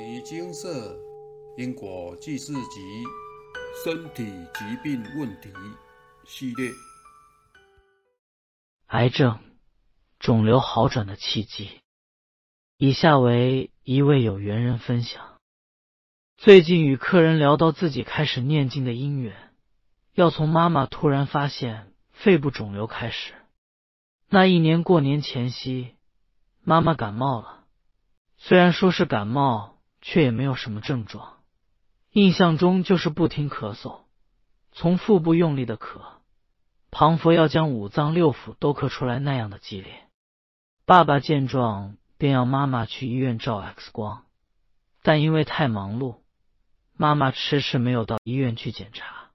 尼精舍因果记事集身体疾病问题系列，癌症肿瘤好转的契机。以下为一位有缘人分享：最近与客人聊到自己开始念经的因缘，要从妈妈突然发现肺部肿瘤开始。那一年过年前夕，妈妈感冒了，虽然说是感冒。却也没有什么症状，印象中就是不停咳嗽，从腹部用力的咳，庞佛要将五脏六腑都咳出来那样的激烈。爸爸见状，便要妈妈去医院照 X 光，但因为太忙碌，妈妈迟迟没有到医院去检查。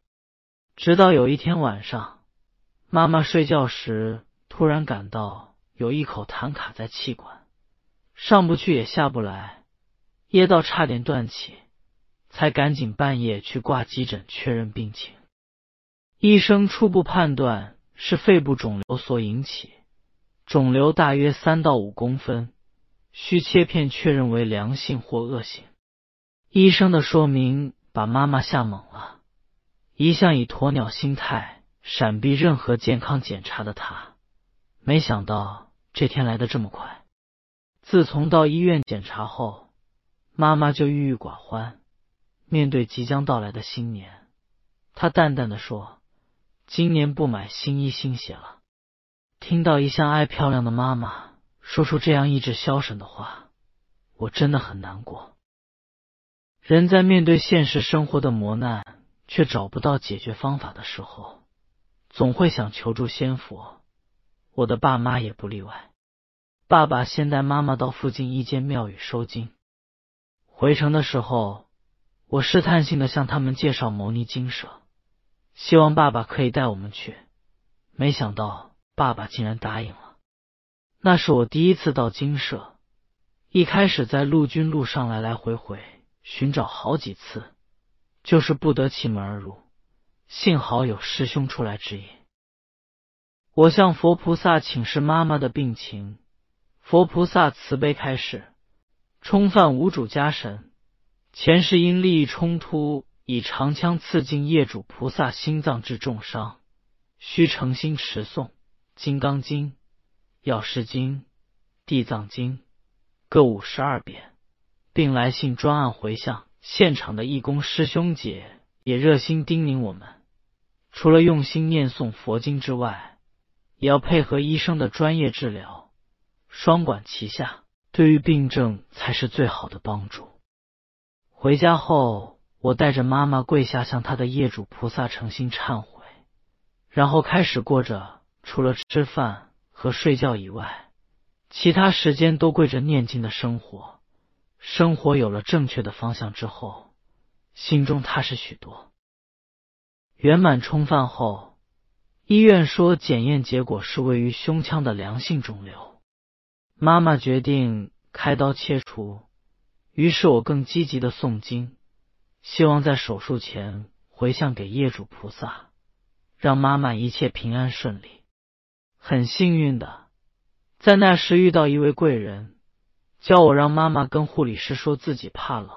直到有一天晚上，妈妈睡觉时突然感到有一口痰卡在气管，上不去也下不来。噎到差点断气，才赶紧半夜去挂急诊确认病情。医生初步判断是肺部肿瘤所引起，肿瘤大约三到五公分，需切片确认为良性或恶性。医生的说明把妈妈吓懵了。一向以鸵鸟心态闪避任何健康检查的他，没想到这天来的这么快。自从到医院检查后。妈妈就郁郁寡欢。面对即将到来的新年，她淡淡的说：“今年不买新衣新鞋了。”听到一向爱漂亮的妈妈说出这样意志消沉的话，我真的很难过。人在面对现实生活的磨难，却找不到解决方法的时候，总会想求助仙佛。我的爸妈也不例外。爸爸先带妈妈到附近一间庙宇收经。回城的时候，我试探性的向他们介绍牟尼精舍，希望爸爸可以带我们去。没想到爸爸竟然答应了。那是我第一次到精舍，一开始在陆军路上来来回回寻找好几次，就是不得其门而入。幸好有师兄出来指引。我向佛菩萨请示妈妈的病情，佛菩萨慈悲开示。冲犯无主家神，前世因利益冲突，以长枪刺进业主菩萨心脏，致重伤，需诚心持诵《金刚经》《药师经》《地藏经》各五十二遍，并来信专案回向。现场的义工师兄姐也热心叮咛我们，除了用心念诵佛经之外，也要配合医生的专业治疗，双管齐下。对于病症才是最好的帮助。回家后，我带着妈妈跪下，向她的业主菩萨诚心忏悔，然后开始过着除了吃饭和睡觉以外，其他时间都跪着念经的生活。生活有了正确的方向之后，心中踏实许多。圆满充饭后，医院说检验结果是位于胸腔的良性肿瘤。妈妈决定开刀切除，于是我更积极的诵经，希望在手术前回向给业主菩萨，让妈妈一切平安顺利。很幸运的，在那时遇到一位贵人，教我让妈妈跟护理师说自己怕冷，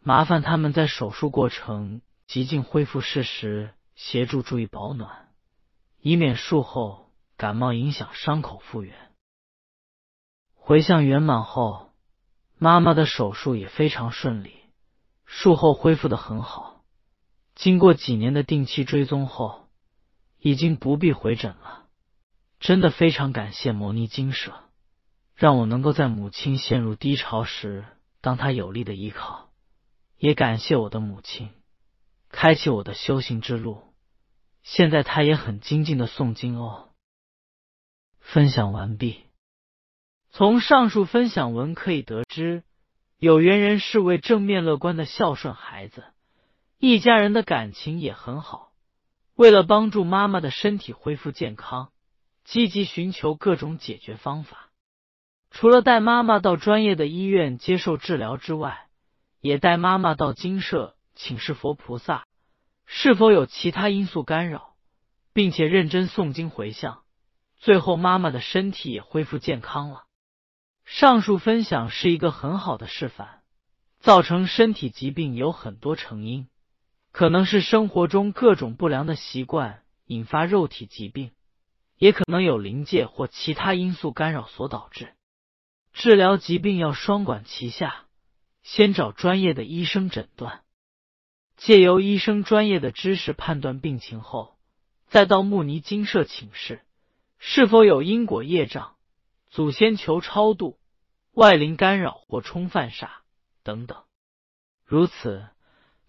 麻烦他们在手术过程极尽恢复室时协助注意保暖，以免术后感冒影响伤口复原。回向圆满后，妈妈的手术也非常顺利，术后恢复的很好。经过几年的定期追踪后，已经不必回诊了。真的非常感谢摩尼精舍，让我能够在母亲陷入低潮时当她有力的依靠。也感谢我的母亲，开启我的修行之路。现在她也很精进的诵经哦。分享完毕。从上述分享文可以得知，有缘人是位正面乐观的孝顺孩子，一家人的感情也很好。为了帮助妈妈的身体恢复健康，积极寻求各种解决方法。除了带妈妈到专业的医院接受治疗之外，也带妈妈到精舍请示佛菩萨，是否有其他因素干扰，并且认真诵经回向。最后，妈妈的身体也恢复健康了。上述分享是一个很好的示范，造成身体疾病有很多成因，可能是生活中各种不良的习惯引发肉体疾病，也可能有灵界或其他因素干扰所导致。治疗疾病要双管齐下，先找专业的医生诊断，借由医生专业的知识判断病情后，再到慕尼精舍请示是否有因果业障、祖先求超度、外灵干扰或冲犯煞等等，如此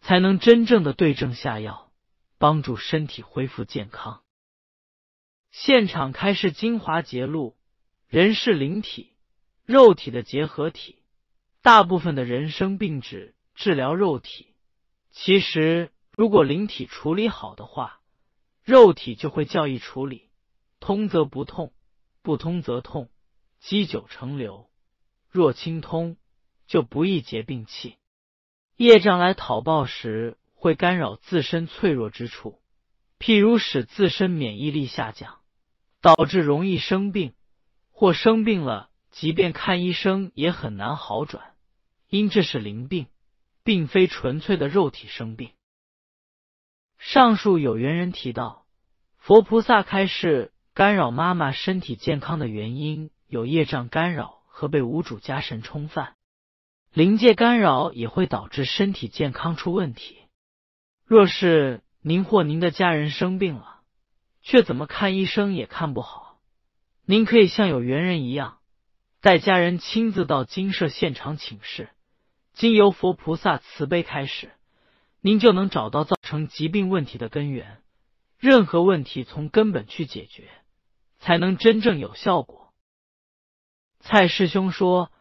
才能真正的对症下药，帮助身体恢复健康。现场开示精华节录：人是灵体。肉体的结合体，大部分的人生病指治疗肉体。其实，如果灵体处理好的话，肉体就会较易处理。通则不痛，不通则痛，积久成流。若清通，就不易结病气。业障来讨报时，会干扰自身脆弱之处，譬如使自身免疫力下降，导致容易生病，或生病了。即便看医生也很难好转，因这是灵病，并非纯粹的肉体生病。上述有缘人提到，佛菩萨开示干扰妈妈身体健康的原因有业障干扰和被无主家神冲犯，灵界干扰也会导致身体健康出问题。若是您或您的家人生病了，却怎么看医生也看不好，您可以像有缘人一样。带家人亲自到精舍现场请示，经由佛菩萨慈悲开始，您就能找到造成疾病问题的根源，任何问题从根本去解决，才能真正有效果。蔡师兄说：“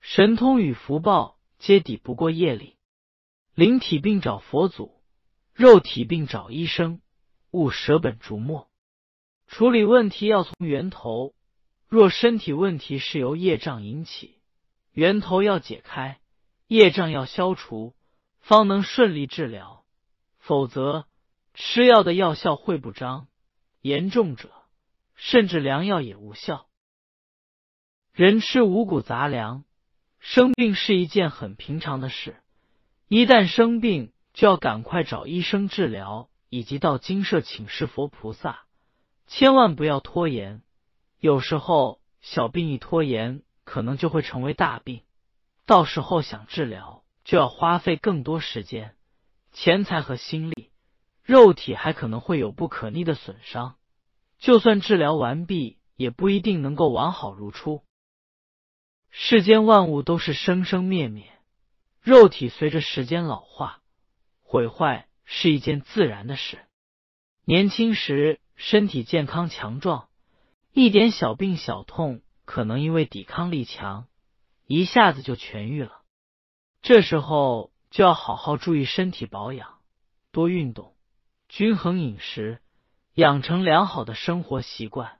神通与福报皆抵不过业力，灵体病找佛祖，肉体病找医生，勿舍本逐末，处理问题要从源头。”若身体问题是由业障引起，源头要解开，业障要消除，方能顺利治疗。否则，吃药的药效会不彰，严重者甚至良药也无效。人吃五谷杂粮，生病是一件很平常的事。一旦生病，就要赶快找医生治疗，以及到精舍请示佛菩萨，千万不要拖延。有时候小病一拖延，可能就会成为大病，到时候想治疗就要花费更多时间、钱财和心力，肉体还可能会有不可逆的损伤。就算治疗完毕，也不一定能够完好如初。世间万物都是生生灭灭，肉体随着时间老化毁坏是一件自然的事。年轻时身体健康强壮。一点小病小痛，可能因为抵抗力强，一下子就痊愈了。这时候就要好好注意身体保养，多运动，均衡饮食，养成良好的生活习惯，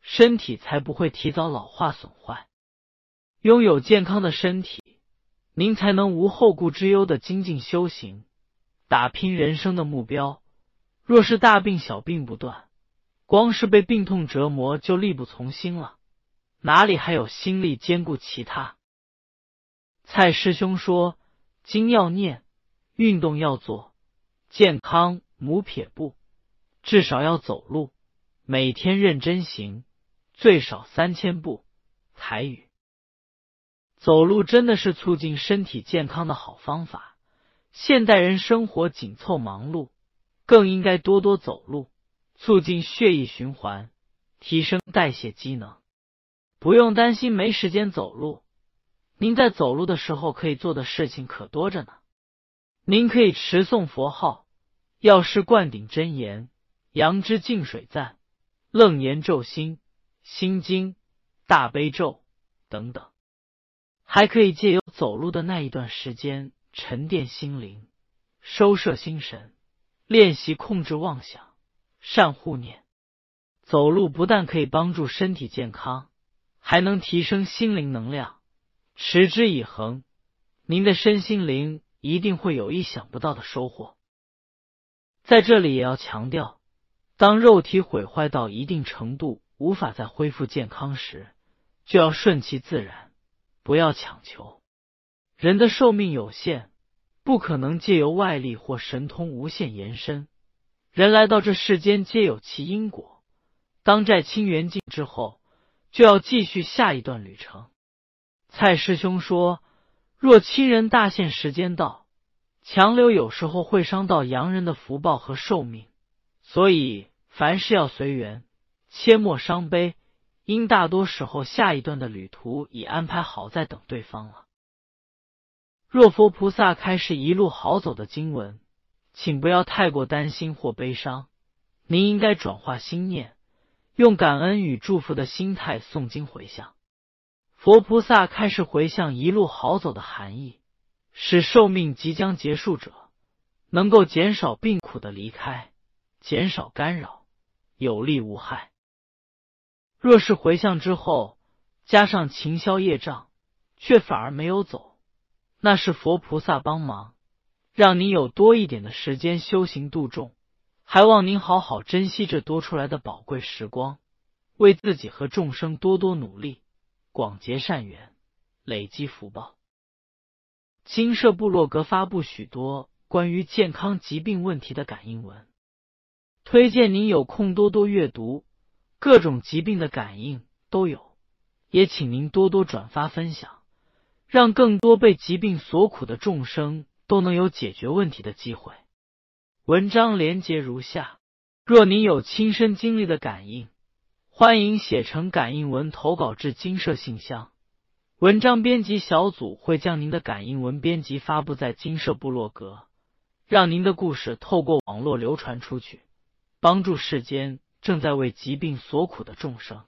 身体才不会提早老化损坏。拥有健康的身体，您才能无后顾之忧的精进修行，打拼人生的目标。若是大病小病不断，光是被病痛折磨就力不从心了，哪里还有心力兼顾其他？蔡师兄说：经要念，运动要做，健康母撇步，至少要走路，每天认真行，最少三千步。台语，走路真的是促进身体健康的好方法。现代人生活紧凑忙碌，更应该多多走路。促进血液循环，提升代谢机能，不用担心没时间走路。您在走路的时候可以做的事情可多着呢。您可以持诵佛号、药师灌顶真言、阳之净水赞、楞严咒心、心经、大悲咒等等，还可以借由走路的那一段时间沉淀心灵、收摄心神，练习控制妄想。善护念，走路不但可以帮助身体健康，还能提升心灵能量。持之以恒，您的身心灵一定会有意想不到的收获。在这里也要强调，当肉体毁坏到一定程度，无法再恢复健康时，就要顺其自然，不要强求。人的寿命有限，不可能借由外力或神通无限延伸。人来到这世间，皆有其因果。当债清缘尽之后，就要继续下一段旅程。蔡师兄说：“若亲人大限时间到，强留有时候会伤到洋人的福报和寿命，所以凡事要随缘，切莫伤悲。因大多时候下一段的旅途已安排好，在等对方了。若佛菩萨开示一路好走的经文。”请不要太过担心或悲伤，您应该转化心念，用感恩与祝福的心态诵经回向。佛菩萨开始回向一路好走的含义，使寿命即将结束者能够减少病苦的离开，减少干扰，有利无害。若是回向之后加上勤消业障，却反而没有走，那是佛菩萨帮忙。让您有多一点的时间修行度众，还望您好好珍惜这多出来的宝贵时光，为自己和众生多多努力，广结善缘，累积福报。金社部落格发布许多关于健康疾病问题的感应文，推荐您有空多多阅读，各种疾病的感应都有，也请您多多转发分享，让更多被疾病所苦的众生。都能有解决问题的机会。文章连接如下：若您有亲身经历的感应，欢迎写成感应文投稿至金社信箱。文章编辑小组会将您的感应文编辑发布在金社部落格，让您的故事透过网络流传出去，帮助世间正在为疾病所苦的众生。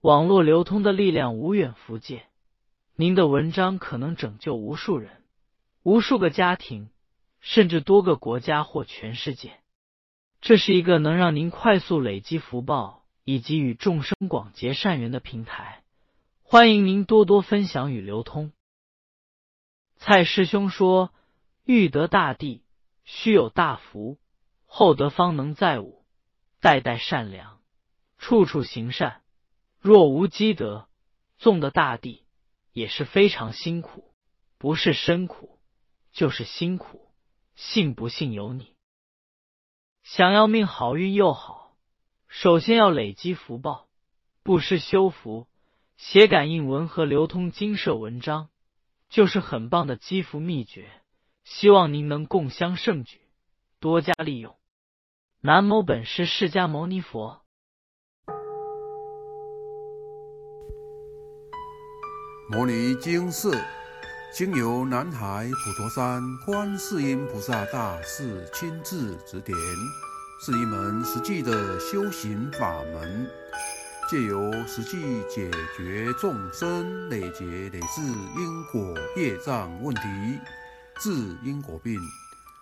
网络流通的力量无远弗届，您的文章可能拯救无数人。无数个家庭，甚至多个国家或全世界，这是一个能让您快速累积福报以及与众生广结善缘的平台。欢迎您多多分享与流通。蔡师兄说：“欲得大地，须有大福，厚德方能载物。代代善良，处处行善。若无积德，种的大地也是非常辛苦，不是深苦。”就是辛苦，信不信由你。想要命好运又好，首先要累积福报，布施修福，写感应文和流通金舍文章，就是很棒的积福秘诀。希望您能共襄盛举，多加利用。南无本师释迦牟尼佛。摩尼经寺。经由南海普陀山观世音菩萨大士亲自指点，是一门实际的修行法门，借由实际解决众生累劫累世因果业障问题，治因果病，